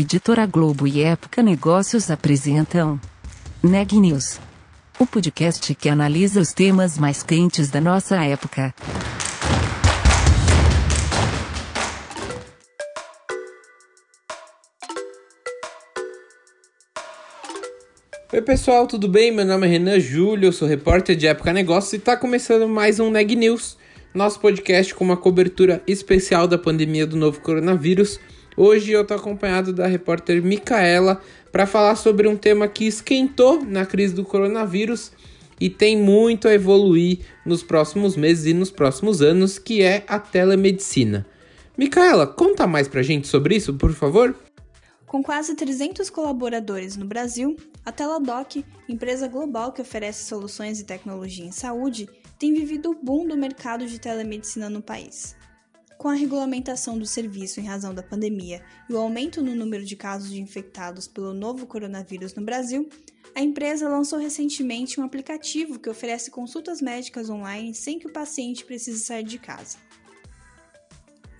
Editora Globo e Época Negócios apresentam Neg News, o podcast que analisa os temas mais quentes da nossa época. Oi pessoal, tudo bem? Meu nome é Renan Júlio, eu sou repórter de Época Negócios e está começando mais um Neg News, nosso podcast com uma cobertura especial da pandemia do novo coronavírus Hoje eu tô acompanhado da repórter Micaela para falar sobre um tema que esquentou na crise do coronavírus e tem muito a evoluir nos próximos meses e nos próximos anos, que é a telemedicina. Micaela, conta mais pra gente sobre isso, por favor? Com quase 300 colaboradores no Brasil, a Teladoc, empresa global que oferece soluções e tecnologia em saúde, tem vivido o boom do mercado de telemedicina no país. Com a regulamentação do serviço em razão da pandemia e o aumento no número de casos de infectados pelo novo coronavírus no Brasil, a empresa lançou recentemente um aplicativo que oferece consultas médicas online sem que o paciente precise sair de casa.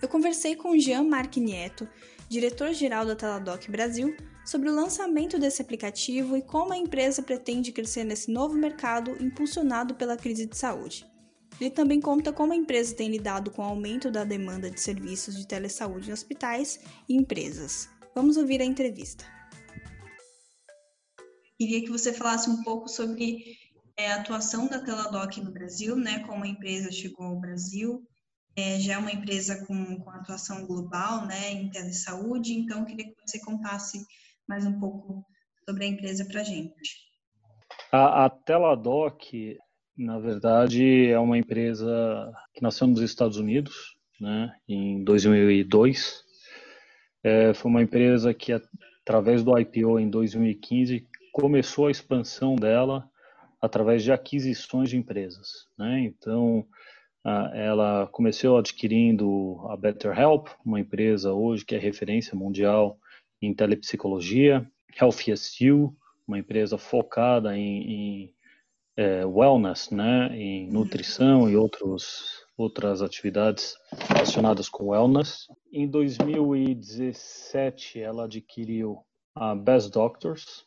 Eu conversei com Jean-Marc Nieto, diretor-geral da Teladoc Brasil, sobre o lançamento desse aplicativo e como a empresa pretende crescer nesse novo mercado impulsionado pela crise de saúde. Ele também conta como a empresa tem lidado com o aumento da demanda de serviços de telesaúde em hospitais e empresas. Vamos ouvir a entrevista. Queria que você falasse um pouco sobre é, a atuação da Teladoc no Brasil, né? Como a empresa chegou ao Brasil. É, já é uma empresa com, com atuação global, né? Em telesaúde. Então, queria que você contasse mais um pouco sobre a empresa para a gente. A, a Teladoc na verdade, é uma empresa que nasceu nos Estados Unidos, né, em 2002. É, foi uma empresa que, através do IPO em 2015, começou a expansão dela através de aquisições de empresas. Né? Então, ela começou adquirindo a BetterHelp, uma empresa hoje que é referência mundial em telepsicologia, HealthySU, uma empresa focada em, em é, wellness, né, em nutrição e outros, outras atividades relacionadas com wellness. Em 2017, ela adquiriu a Best Doctors.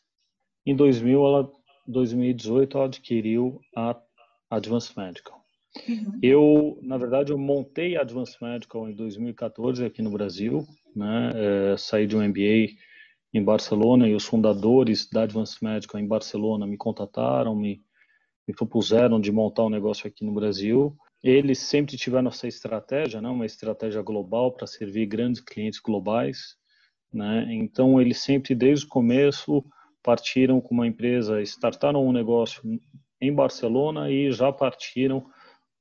Em 2000, ela, 2018, ela adquiriu a Advanced Medical. Uhum. Eu, na verdade, eu montei a Advanced Medical em 2014 aqui no Brasil, né? É, saí de um MBA em Barcelona e os fundadores da Advanced Medical em Barcelona me contataram, me me propuseram de montar um negócio aqui no Brasil. Eles sempre tiveram essa estratégia, né, uma estratégia global para servir grandes clientes globais. Né? Então, eles sempre, desde o começo, partiram com uma empresa, startaram um negócio em Barcelona e já partiram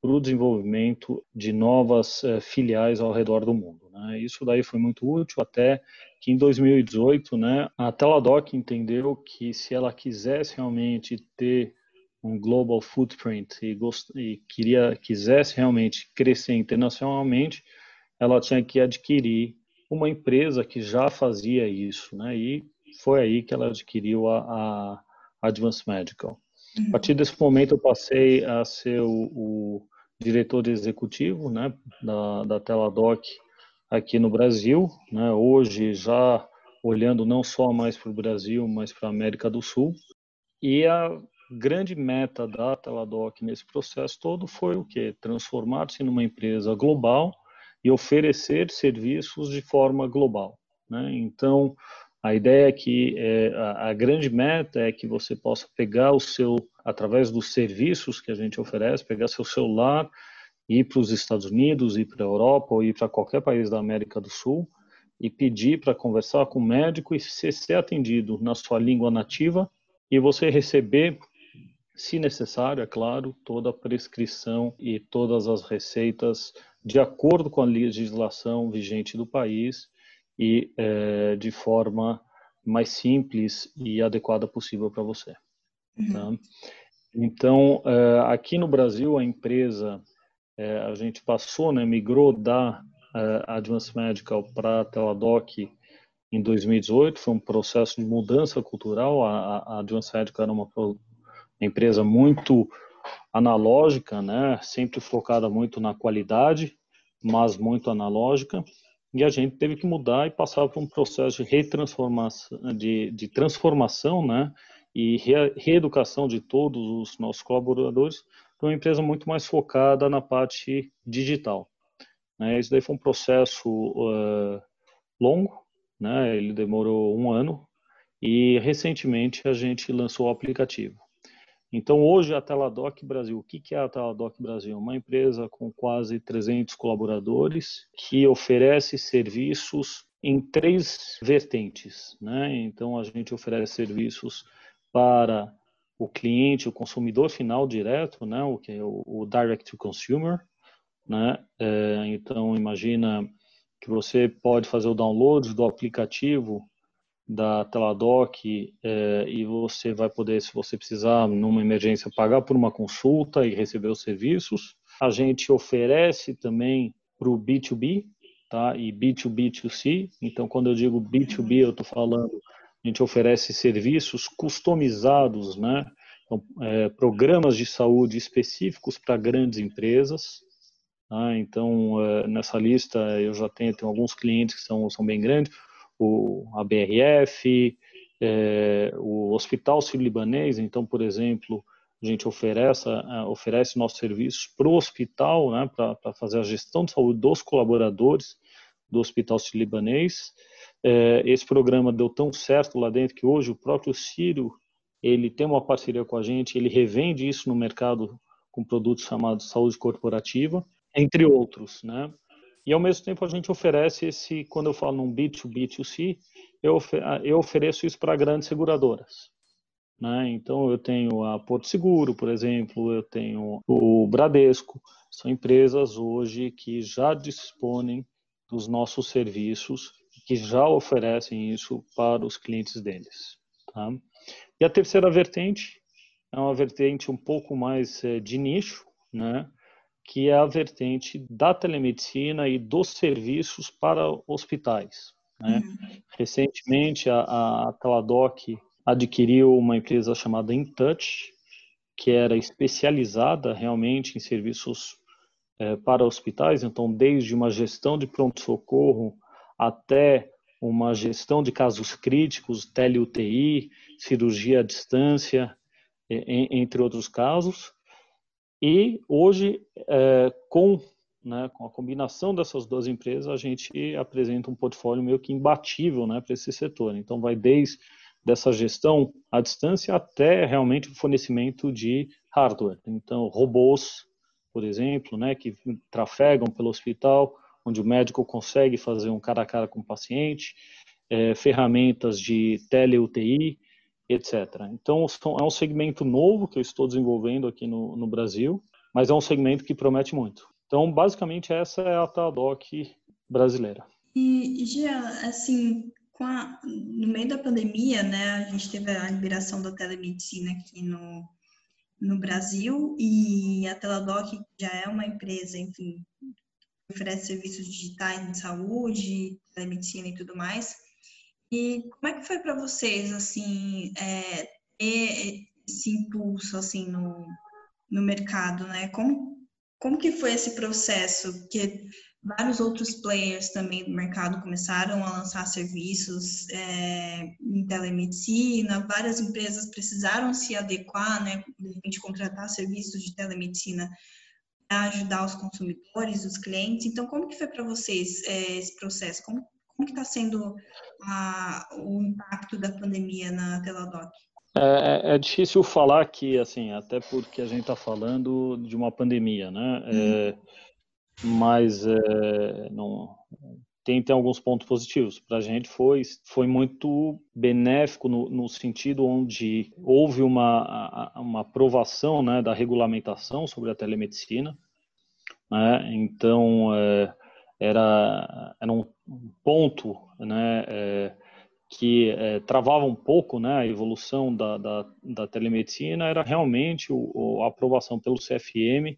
para o desenvolvimento de novas eh, filiais ao redor do mundo. Né? Isso daí foi muito útil até que em 2018 né, a Teladoc entendeu que se ela quisesse realmente ter um global footprint e, gost, e queria quisesse realmente crescer internacionalmente, ela tinha que adquirir uma empresa que já fazia isso, né? E foi aí que ela adquiriu a, a Advanced Medical. A partir desse momento eu passei a ser o, o diretor executivo, né, da, da Teladoc aqui no Brasil, né? Hoje já olhando não só mais para o Brasil, mas para a América do Sul. E a grande meta da Teladoc nesse processo todo foi o que? Transformar-se numa empresa global e oferecer serviços de forma global. Né? Então, a ideia é que é, a, a, grande meta é que você possa pegar o seu, através dos serviços que a gente oferece, pegar seu celular, ir para os Estados Unidos, ir para a Europa ou ir para qualquer país da América do Sul e pedir para conversar com o médico e ser, ser atendido na sua língua nativa e você receber se necessário, é claro, toda a prescrição e todas as receitas de acordo com a legislação vigente do país e é, de forma mais simples e adequada possível para você. Uhum. Tá? Então, é, aqui no Brasil, a empresa, é, a gente passou, né, migrou da é, Advanced Medical para a Teladoc em 2018, foi um processo de mudança cultural. A, a Advanced Medical era uma empresa muito analógica, né? Sempre focada muito na qualidade, mas muito analógica. e a gente teve que mudar e passar por um processo de retransformação, de, de transformação, né, e re, reeducação de todos os nossos colaboradores para uma empresa muito mais focada na parte digital. Né? Isso daí foi um processo uh, longo, né? Ele demorou um ano e recentemente a gente lançou o aplicativo. Então, hoje, a Teladoc Brasil, o que é a Teladoc Brasil? Uma empresa com quase 300 colaboradores que oferece serviços em três vertentes. Né? Então, a gente oferece serviços para o cliente, o consumidor final direto, né? o que é o, o direct to consumer. Né? É, então, imagina que você pode fazer o download do aplicativo da Teladoc é, e você vai poder, se você precisar, numa emergência, pagar por uma consulta e receber os serviços. A gente oferece também para o B2B tá? e B2B2C. Então, quando eu digo B2B, eu estou falando, a gente oferece serviços customizados, né? Então, é, programas de saúde específicos para grandes empresas. Tá? Então, é, nessa lista, eu já tenho, tenho alguns clientes que são, são bem grandes o, a BRF, é, o Hospital Sírio-Libanês, então, por exemplo, a gente oferece, é, oferece nossos serviços para o hospital, né, para fazer a gestão de saúde dos colaboradores do Hospital Sírio-Libanês. É, esse programa deu tão certo lá dentro que hoje o próprio Sírio ele tem uma parceria com a gente, ele revende isso no mercado com produtos chamados saúde corporativa, entre outros, né? E ao mesmo tempo a gente oferece esse, quando eu falo num B2B2C, eu, eu ofereço isso para grandes seguradoras. Né? Então eu tenho a Porto Seguro, por exemplo, eu tenho o Bradesco, são empresas hoje que já disponem dos nossos serviços, que já oferecem isso para os clientes deles. Tá? E a terceira vertente é uma vertente um pouco mais é, de nicho, né? Que é a vertente da telemedicina e dos serviços para hospitais. Né? Uhum. Recentemente, a, a Teladoc adquiriu uma empresa chamada InTouch, que era especializada realmente em serviços é, para hospitais, então desde uma gestão de pronto-socorro até uma gestão de casos críticos, tele-UTI, cirurgia à distância, entre outros casos. E hoje, é, com, né, com a combinação dessas duas empresas, a gente apresenta um portfólio meio que imbatível né, para esse setor. Então, vai desde dessa gestão à distância até realmente o fornecimento de hardware. Então, robôs, por exemplo, né, que trafegam pelo hospital, onde o médico consegue fazer um cara a cara com o paciente, é, ferramentas de tele-UTI, etc. Então, é um segmento novo que eu estou desenvolvendo aqui no, no Brasil, mas é um segmento que promete muito. Então, basicamente, essa é a TADOC brasileira. E, Jean, assim, a, no meio da pandemia, né, a gente teve a liberação da telemedicina aqui no, no Brasil e a Teladoc já é uma empresa, enfim, oferece serviços digitais de saúde, telemedicina e tudo mais. E como é que foi para vocês, assim, é, ter esse impulso, assim, no, no mercado, né? Como, como que foi esse processo? Que vários outros players também do mercado começaram a lançar serviços é, em telemedicina, várias empresas precisaram se adequar, né? De repente, contratar serviços de telemedicina para ajudar os consumidores, os clientes. Então, como que foi para vocês é, esse processo? Como, como que está sendo a, o impacto da pandemia na Teladoc? É, é, é, difícil falar aqui, assim, até porque a gente está falando de uma pandemia, né? É, mas é, não, tem, tem alguns pontos positivos. Para a gente foi, foi muito benéfico no, no, sentido onde houve uma, uma aprovação né, da regulamentação sobre a telemedicina. Né? Então, é, era, era um ponto né, é, que é, travava um pouco né, a evolução da, da, da telemedicina, era realmente o, a aprovação pelo CFM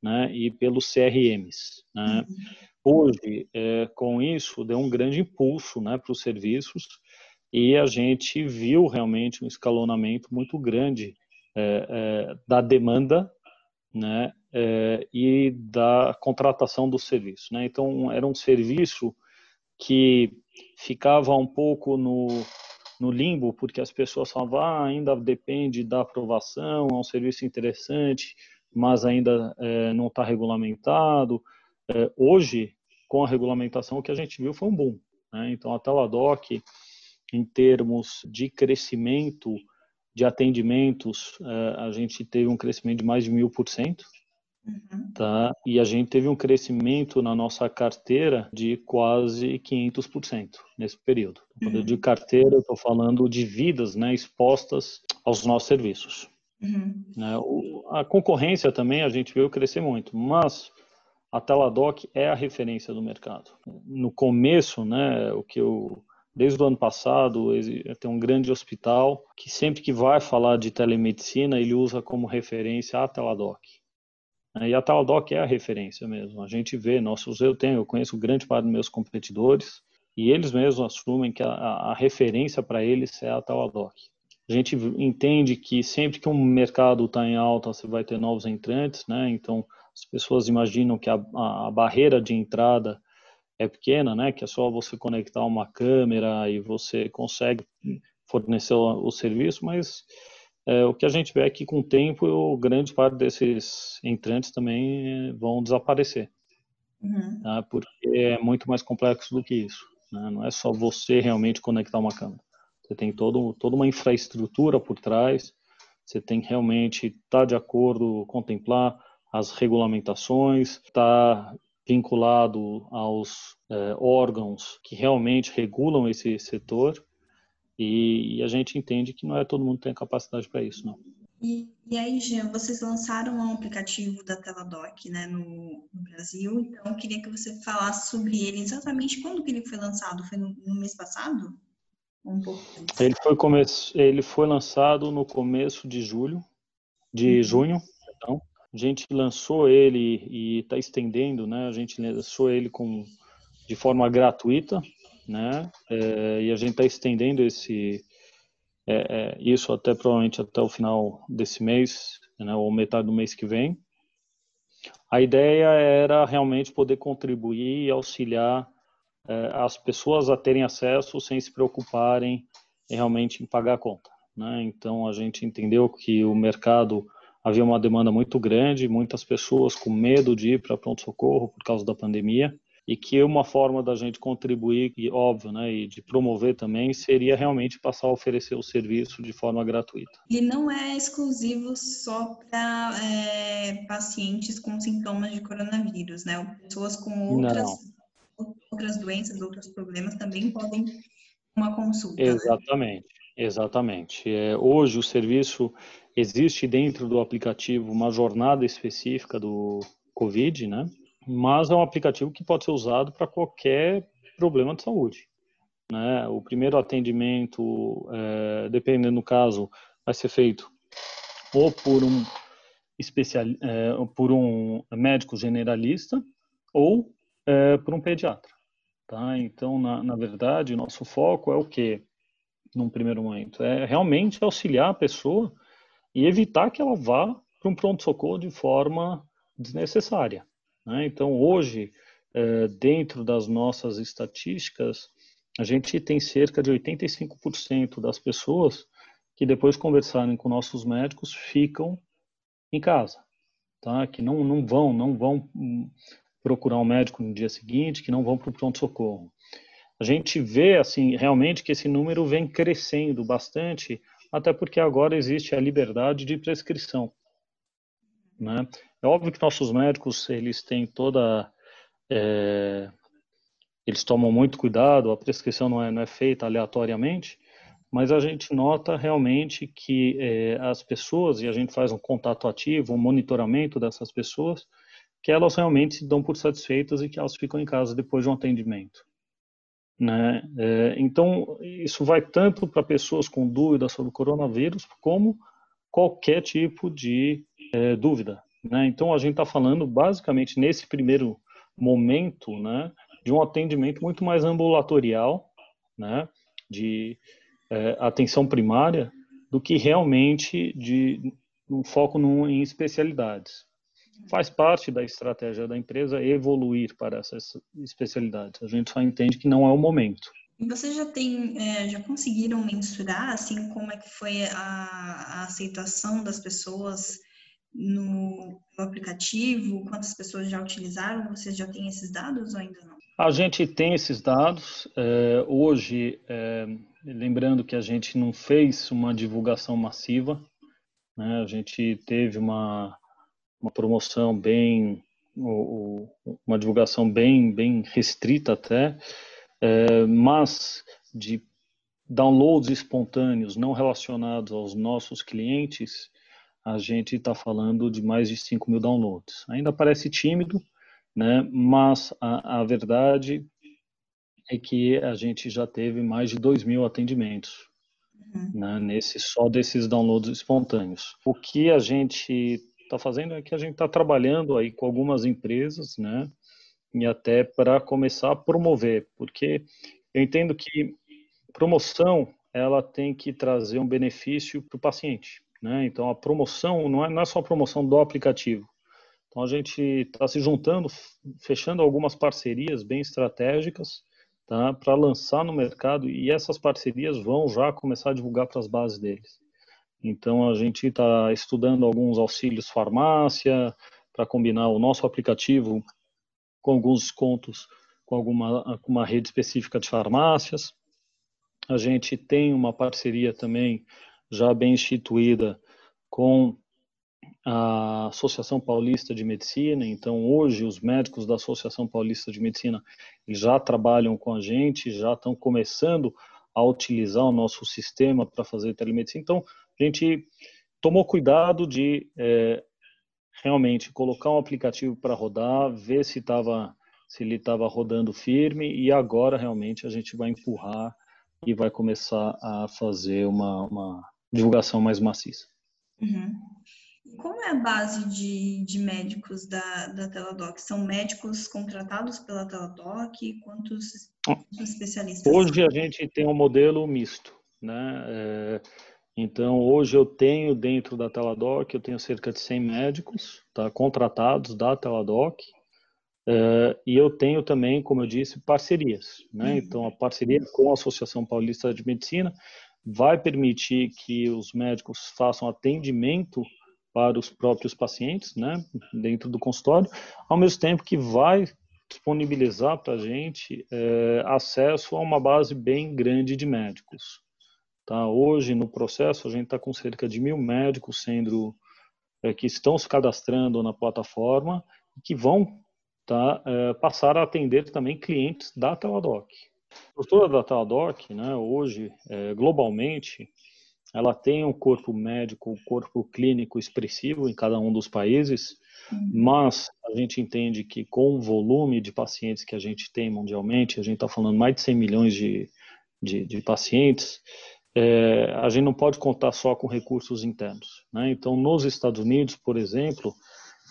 né, e pelos CRMs. Né. Uhum. Hoje, é, com isso, deu um grande impulso né, para os serviços e a gente viu realmente um escalonamento muito grande é, é, da demanda né, é, e da contratação do serviço. Né? Então, era um serviço que ficava um pouco no, no limbo, porque as pessoas falavam, ah, ainda depende da aprovação, é um serviço interessante, mas ainda é, não está regulamentado. É, hoje, com a regulamentação, o que a gente viu foi um boom. Né? Então, a Teladoc, em termos de crescimento de atendimentos, é, a gente teve um crescimento de mais de mil por cento. Uhum. Tá? E a gente teve um crescimento na nossa carteira de quase 500% nesse período. Quando uhum. eu digo carteira, eu estou falando de vidas né, expostas aos nossos serviços. Uhum. Né, a concorrência também a gente viu crescer muito, mas a Teladoc é a referência do mercado. No começo, né, o que eu desde o ano passado tem um grande hospital que sempre que vai falar de telemedicina ele usa como referência a Teladoc. E a Teladoc é a referência mesmo. A gente vê nossos, eu tenho, eu conheço grande parte dos meus competidores e eles mesmos assumem que a, a referência para eles é a Teladoc. A gente entende que sempre que um mercado está em alta, você vai ter novos entrantes, né? Então, as pessoas imaginam que a, a, barreira de entrada é pequena, né? Que é só você conectar uma câmera e você consegue fornecer o, o serviço, mas é, o que a gente vê é que com o tempo, grande parte desses entrantes também vão desaparecer. Uhum. Tá? Porque é muito mais complexo do que isso. Né? Não é só você realmente conectar uma câmera. Você tem todo, toda uma infraestrutura por trás, você tem que realmente estar tá de acordo, contemplar as regulamentações, estar tá vinculado aos é, órgãos que realmente regulam esse setor e, e, a gente entende que não é todo mundo que tem capacidade para isso, não. E, e, aí, Jean, vocês lançaram um aplicativo da Teladoc né, no, no, Brasil, então eu queria que você falasse sobre ele exatamente quando que ele foi lançado. Foi no, no mês passado? Um pouco ele foi, come... ele foi lançado no começo de julho, de uhum. junho, então. A gente lançou ele e está estendendo, né? A gente lançou ele com, de forma gratuita, né? É, e a gente está estendendo esse é, é, isso até provavelmente até o final desse mês, né? Ou metade do mês que vem. A ideia era realmente poder contribuir e auxiliar é, as pessoas a terem acesso sem se preocuparem realmente em pagar a conta. Né? Então a gente entendeu que o mercado havia uma demanda muito grande, muitas pessoas com medo de ir para pronto socorro por causa da pandemia e que uma forma da gente contribuir, e óbvio, né, e de promover também, seria realmente passar a oferecer o serviço de forma gratuita. Ele não é exclusivo só para é, pacientes com sintomas de coronavírus, né? Pessoas com outras, outras doenças, outros problemas também podem uma consulta. Né? Exatamente, né? exatamente. É, hoje o serviço existe dentro do aplicativo uma jornada específica do COVID, né? mas é um aplicativo que pode ser usado para qualquer problema de saúde. Né? O primeiro atendimento, é, dependendo do caso, vai ser feito ou por um especial, é, por um médico generalista ou é, por um pediatra. Tá? Então, na, na verdade, nosso foco é o que, num primeiro momento? É realmente auxiliar a pessoa e evitar que ela vá para um pronto-socorro de forma desnecessária. Né? Então, hoje, é, dentro das nossas estatísticas, a gente tem cerca de 85% das pessoas que depois conversarem com nossos médicos ficam em casa, tá? Que não, não vão, não vão hum, procurar um médico no dia seguinte, que não vão para o pronto socorro. A gente vê assim realmente que esse número vem crescendo bastante, até porque agora existe a liberdade de prescrição, né? É óbvio que nossos médicos, eles têm toda... É, eles tomam muito cuidado, a prescrição não é, não é feita aleatoriamente, mas a gente nota realmente que é, as pessoas, e a gente faz um contato ativo, um monitoramento dessas pessoas, que elas realmente se dão por satisfeitas e que elas ficam em casa depois de um atendimento. Né? É, então, isso vai tanto para pessoas com dúvidas sobre o coronavírus, como qualquer tipo de é, dúvida. Né? Então, a gente está falando basicamente nesse primeiro momento né, de um atendimento muito mais ambulatorial, né, de é, atenção primária, do que realmente de um foco no, em especialidades. Faz parte da estratégia da empresa evoluir para essas especialidades. A gente só entende que não é o momento. E vocês já tem, é, já conseguiram mensurar assim como é que foi a, a aceitação das pessoas no, no, aplicativo? Quantas pessoas já utilizaram? Vocês já têm esses dados ou ainda não? A gente tem esses dados. É, hoje, é, lembrando que a gente não fez uma divulgação massiva, né? a gente teve uma, uma promoção bem, uma divulgação bem, bem restrita até, é, mas de downloads espontâneos não relacionados aos nossos clientes, a gente está falando de mais de 5 mil downloads. Ainda parece tímido, né? mas a, a verdade é que a gente já teve mais de 2 mil atendimentos uhum. né? nesse só desses downloads espontâneos. O que a gente está fazendo é que a gente está trabalhando aí com algumas empresas, né? e até para começar a promover, porque eu entendo que promoção ela tem que trazer um benefício para o paciente, né? Então a promoção não é, não é só a promoção do aplicativo. Então a gente está se juntando, fechando algumas parcerias bem estratégicas, tá? Para lançar no mercado e essas parcerias vão já começar a divulgar para as bases deles. Então a gente está estudando alguns auxílios farmácia para combinar o nosso aplicativo com alguns descontos com alguma com uma rede específica de farmácias. A gente tem uma parceria também já bem instituída com a Associação Paulista de Medicina. Então, hoje, os médicos da Associação Paulista de Medicina já trabalham com a gente, já estão começando a utilizar o nosso sistema para fazer telemedicina. Então, a gente tomou cuidado de é, realmente colocar um aplicativo para rodar, ver se estava se ele estava rodando firme e agora realmente a gente vai empurrar e vai começar a fazer uma, uma divulgação mais maciça. Uhum. Como é a base de, de médicos da, da Teladoc? São médicos contratados pela Teladoc? Quantos, especialistas? Hoje a gente tem um modelo misto, né? É, então, hoje eu tenho dentro da Teladoc, eu tenho cerca de 100 médicos tá, contratados da Teladoc, uh, e eu tenho também, como eu disse, parcerias. Né? Uhum. Então, a parceria com a Associação Paulista de Medicina vai permitir que os médicos façam atendimento para os próprios pacientes, né, dentro do consultório, ao mesmo tempo que vai disponibilizar para a gente é, acesso a uma base bem grande de médicos. Tá? Hoje, no processo, a gente está com cerca de mil médicos sendo é, que estão se cadastrando na plataforma e que vão tá, é, passar a atender também clientes da Teladoc. A estrutura da Teladoc, né, hoje, é, globalmente, ela tem um corpo médico, um corpo clínico expressivo em cada um dos países, uhum. mas a gente entende que com o volume de pacientes que a gente tem mundialmente, a gente está falando mais de 100 milhões de, de, de pacientes, é, a gente não pode contar só com recursos internos. Né? Então, nos Estados Unidos, por exemplo,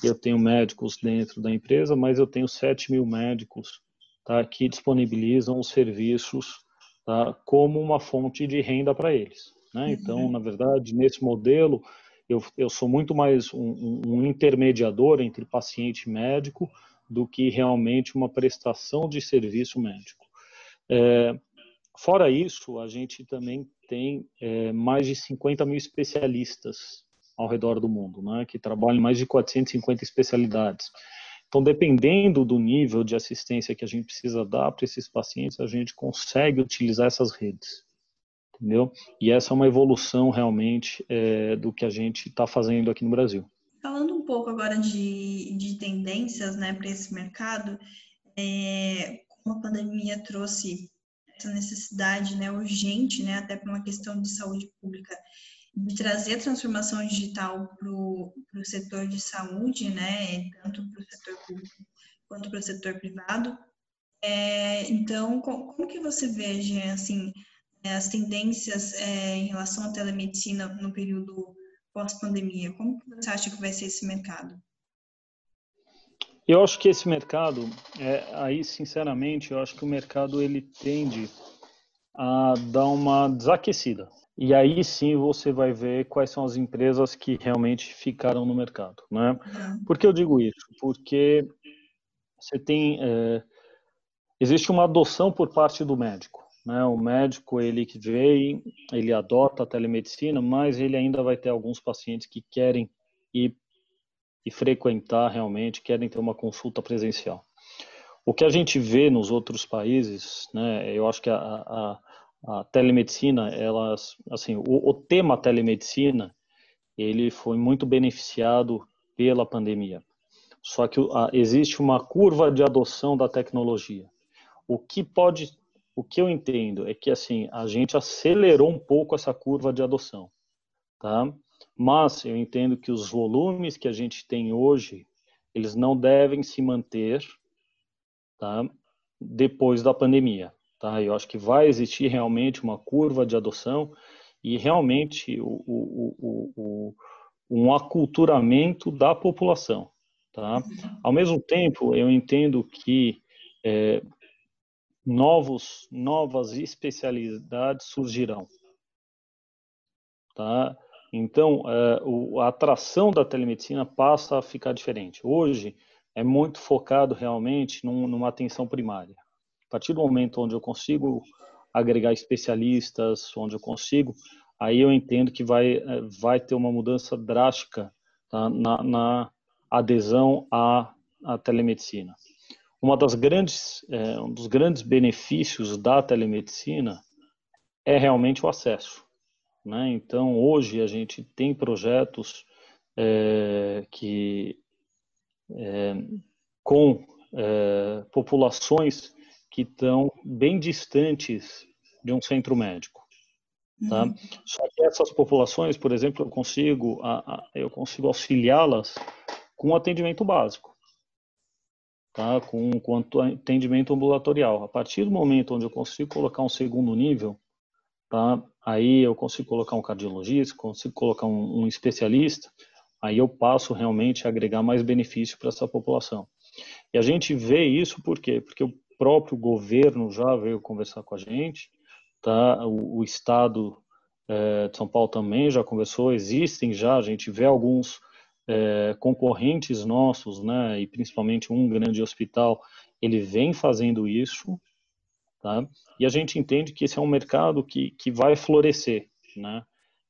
eu tenho médicos dentro da empresa, mas eu tenho 7 mil médicos tá, que disponibilizam os serviços tá, como uma fonte de renda para eles. Né? Então, na verdade, nesse modelo, eu, eu sou muito mais um, um intermediador entre paciente e médico do que realmente uma prestação de serviço médico. É, fora isso, a gente também tem é, mais de 50 mil especialistas ao redor do mundo, né, que trabalham em mais de 450 especialidades. Então, dependendo do nível de assistência que a gente precisa dar para esses pacientes, a gente consegue utilizar essas redes, entendeu? E essa é uma evolução realmente é, do que a gente está fazendo aqui no Brasil. Falando um pouco agora de, de tendências né, para esse mercado, é, como a pandemia trouxe essa necessidade né, urgente, né, até para uma questão de saúde pública, de trazer a transformação digital para o setor de saúde, né, tanto para o setor público quanto para o setor privado. É, então, como, como, que você vê, assim, é, as tendências é, em relação à telemedicina no período pós-pandemia? Como você acha que vai ser esse mercado? Eu acho que esse mercado, é, aí sinceramente, eu acho que o mercado ele tende a dar uma desaquecida. e aí sim você vai ver quais são as empresas que realmente ficaram no mercado, né? Uhum. Por que eu digo isso? Porque você tem é, existe uma adoção por parte do médico, né? O médico ele que vem, ele adota a telemedicina, mas ele ainda vai ter alguns pacientes que querem ir e frequentar realmente, querem ter uma consulta presencial. O que a gente vê nos outros países, né? Eu acho que a, a a telemedicina, elas, assim, o, o, tema telemedicina, ele foi muito beneficiado pela pandemia. Só que a, existe uma curva de adoção da tecnologia. O que pode, o que eu entendo é que assim a gente acelerou um pouco essa curva de adoção, tá? Mas eu entendo que os volumes que a gente tem hoje, eles não devem se manter, tá? Depois da pandemia. Tá? Eu acho que vai existir realmente uma curva de adoção e realmente o, o, o, um aculturamento da população. Tá? Ao mesmo tempo, eu entendo que é, novos, novas especialidades surgirão. Tá? Então, é, a atração da telemedicina passa a ficar diferente. Hoje, é muito focado realmente num, numa atenção primária partir do momento onde eu consigo agregar especialistas, onde eu consigo, aí eu entendo que vai, eh, vai ter uma mudança drástica tá, na, na, adesão à, à telemedicina. Uma das grandes, é, um dos grandes benefícios da telemedicina é realmente o acesso. Né? Então, hoje a gente tem projetos é, que é, com é, populações que estão bem distantes de um centro médico. Tá? Uhum. Só que essas populações, por exemplo, eu consigo, eu consigo auxiliá-las com atendimento básico, tá? com, com atendimento ambulatorial. A partir do momento onde eu consigo colocar um segundo nível, tá? aí eu consigo colocar um cardiologista, consigo colocar um, um especialista, aí eu passo realmente a agregar mais benefício para essa população. E a gente vê isso por quê? Porque o próprio governo já veio conversar com a gente, tá? O, o estado é, de São Paulo também já conversou, existem já, a gente vê alguns é, concorrentes nossos, né? E principalmente um grande hospital, ele vem fazendo isso, tá? E a gente entende que esse é um mercado que, que vai florescer, né?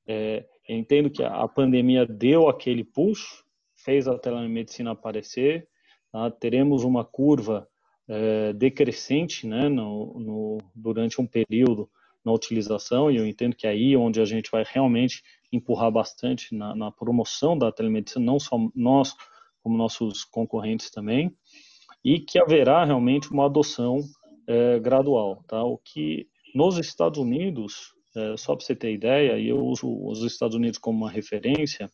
É, entendo que a pandemia deu aquele push, fez a telemedicina aparecer, tá? teremos uma curva é, decrescente né, no, no, durante um período na utilização, e eu entendo que é aí onde a gente vai realmente empurrar bastante na, na promoção da telemedicina, não só nós, como nossos concorrentes também, e que haverá realmente uma adoção é, gradual. Tá? O que nos Estados Unidos, é, só para você ter ideia, e eu uso os Estados Unidos como uma referência,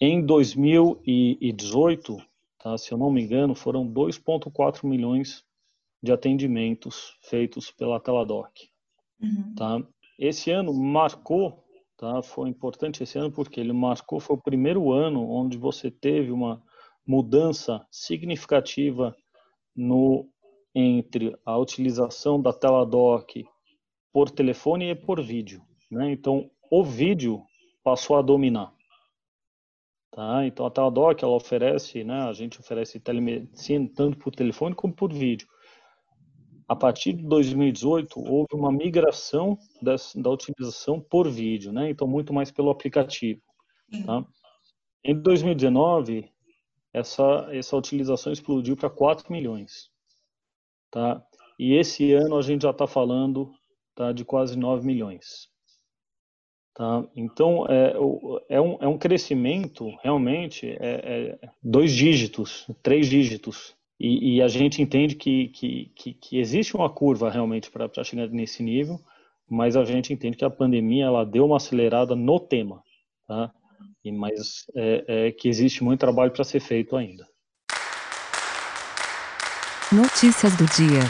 em 2018, Tá? Se eu não me engano, foram 2,4 milhões de atendimentos feitos pela Teladoc. Uhum. Tá? Esse ano marcou, tá? foi importante esse ano porque ele marcou, foi o primeiro ano onde você teve uma mudança significativa no entre a utilização da Teladoc por telefone e por vídeo. Né? Então, o vídeo passou a dominar. Tá? Então a Teladoc ela oferece, né, a gente oferece telemedicina tanto por telefone como por vídeo. A partir de 2018 houve uma migração das, da utilização por vídeo, né? Então muito mais pelo aplicativo. Tá? Em 2019 essa essa utilização explodiu para 4 milhões, tá? E esse ano a gente já está falando tá, de quase 9 milhões. Tá? Então, é, é, um, é um crescimento realmente é, é dois dígitos, três dígitos. E, e, a gente entende que, que, que, que existe uma curva realmente para chegar nesse nível, mas a gente entende que a pandemia ela deu uma acelerada no tema. Tá? E, mas é, é que existe muito trabalho para ser feito ainda. Notícias do dia.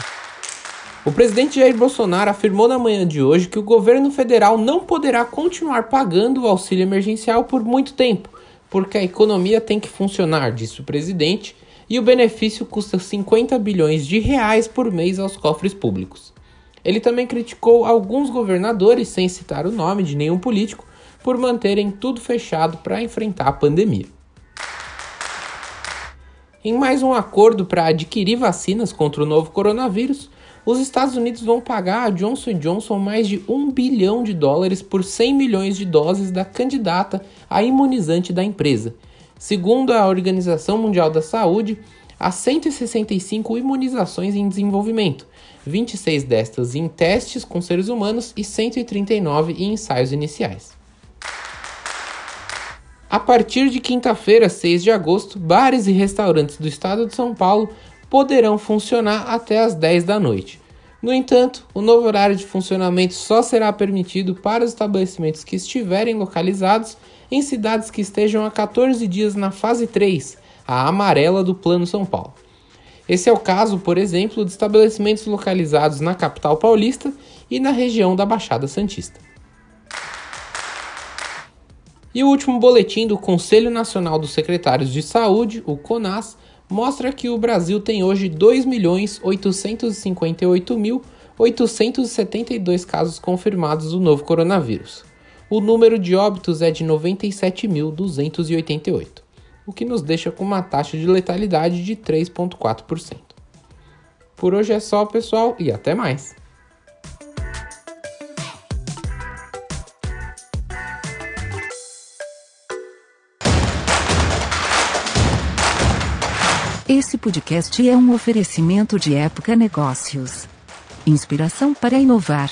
O presidente Jair Bolsonaro afirmou na manhã de hoje que o governo federal não poderá continuar pagando o auxílio emergencial por muito tempo, porque a economia tem que funcionar, disse o presidente, e o benefício custa 50 bilhões de reais por mês aos cofres públicos. Ele também criticou alguns governadores, sem citar o nome de nenhum político, por manterem tudo fechado para enfrentar a pandemia. Em mais um acordo para adquirir vacinas contra o novo coronavírus, os Estados Unidos vão pagar a Johnson Johnson mais de 1 bilhão de dólares por 100 milhões de doses da candidata a imunizante da empresa. Segundo a Organização Mundial da Saúde, há 165 imunizações em desenvolvimento, 26 destas em testes com seres humanos e 139 em ensaios iniciais. A partir de quinta-feira, 6 de agosto, bares e restaurantes do estado de São Paulo poderão funcionar até as 10 da noite. No entanto, o novo horário de funcionamento só será permitido para os estabelecimentos que estiverem localizados em cidades que estejam há 14 dias na fase 3, a amarela do Plano São Paulo. Esse é o caso, por exemplo, de estabelecimentos localizados na capital paulista e na região da Baixada Santista. E o último boletim do Conselho Nacional dos Secretários de Saúde, o CONAS, mostra que o Brasil tem hoje 2.858.872 casos confirmados do novo coronavírus. O número de óbitos é de 97.288, o que nos deixa com uma taxa de letalidade de 3,4%. Por hoje é só, pessoal, e até mais! Esse podcast é um oferecimento de Época Negócios. Inspiração para inovar.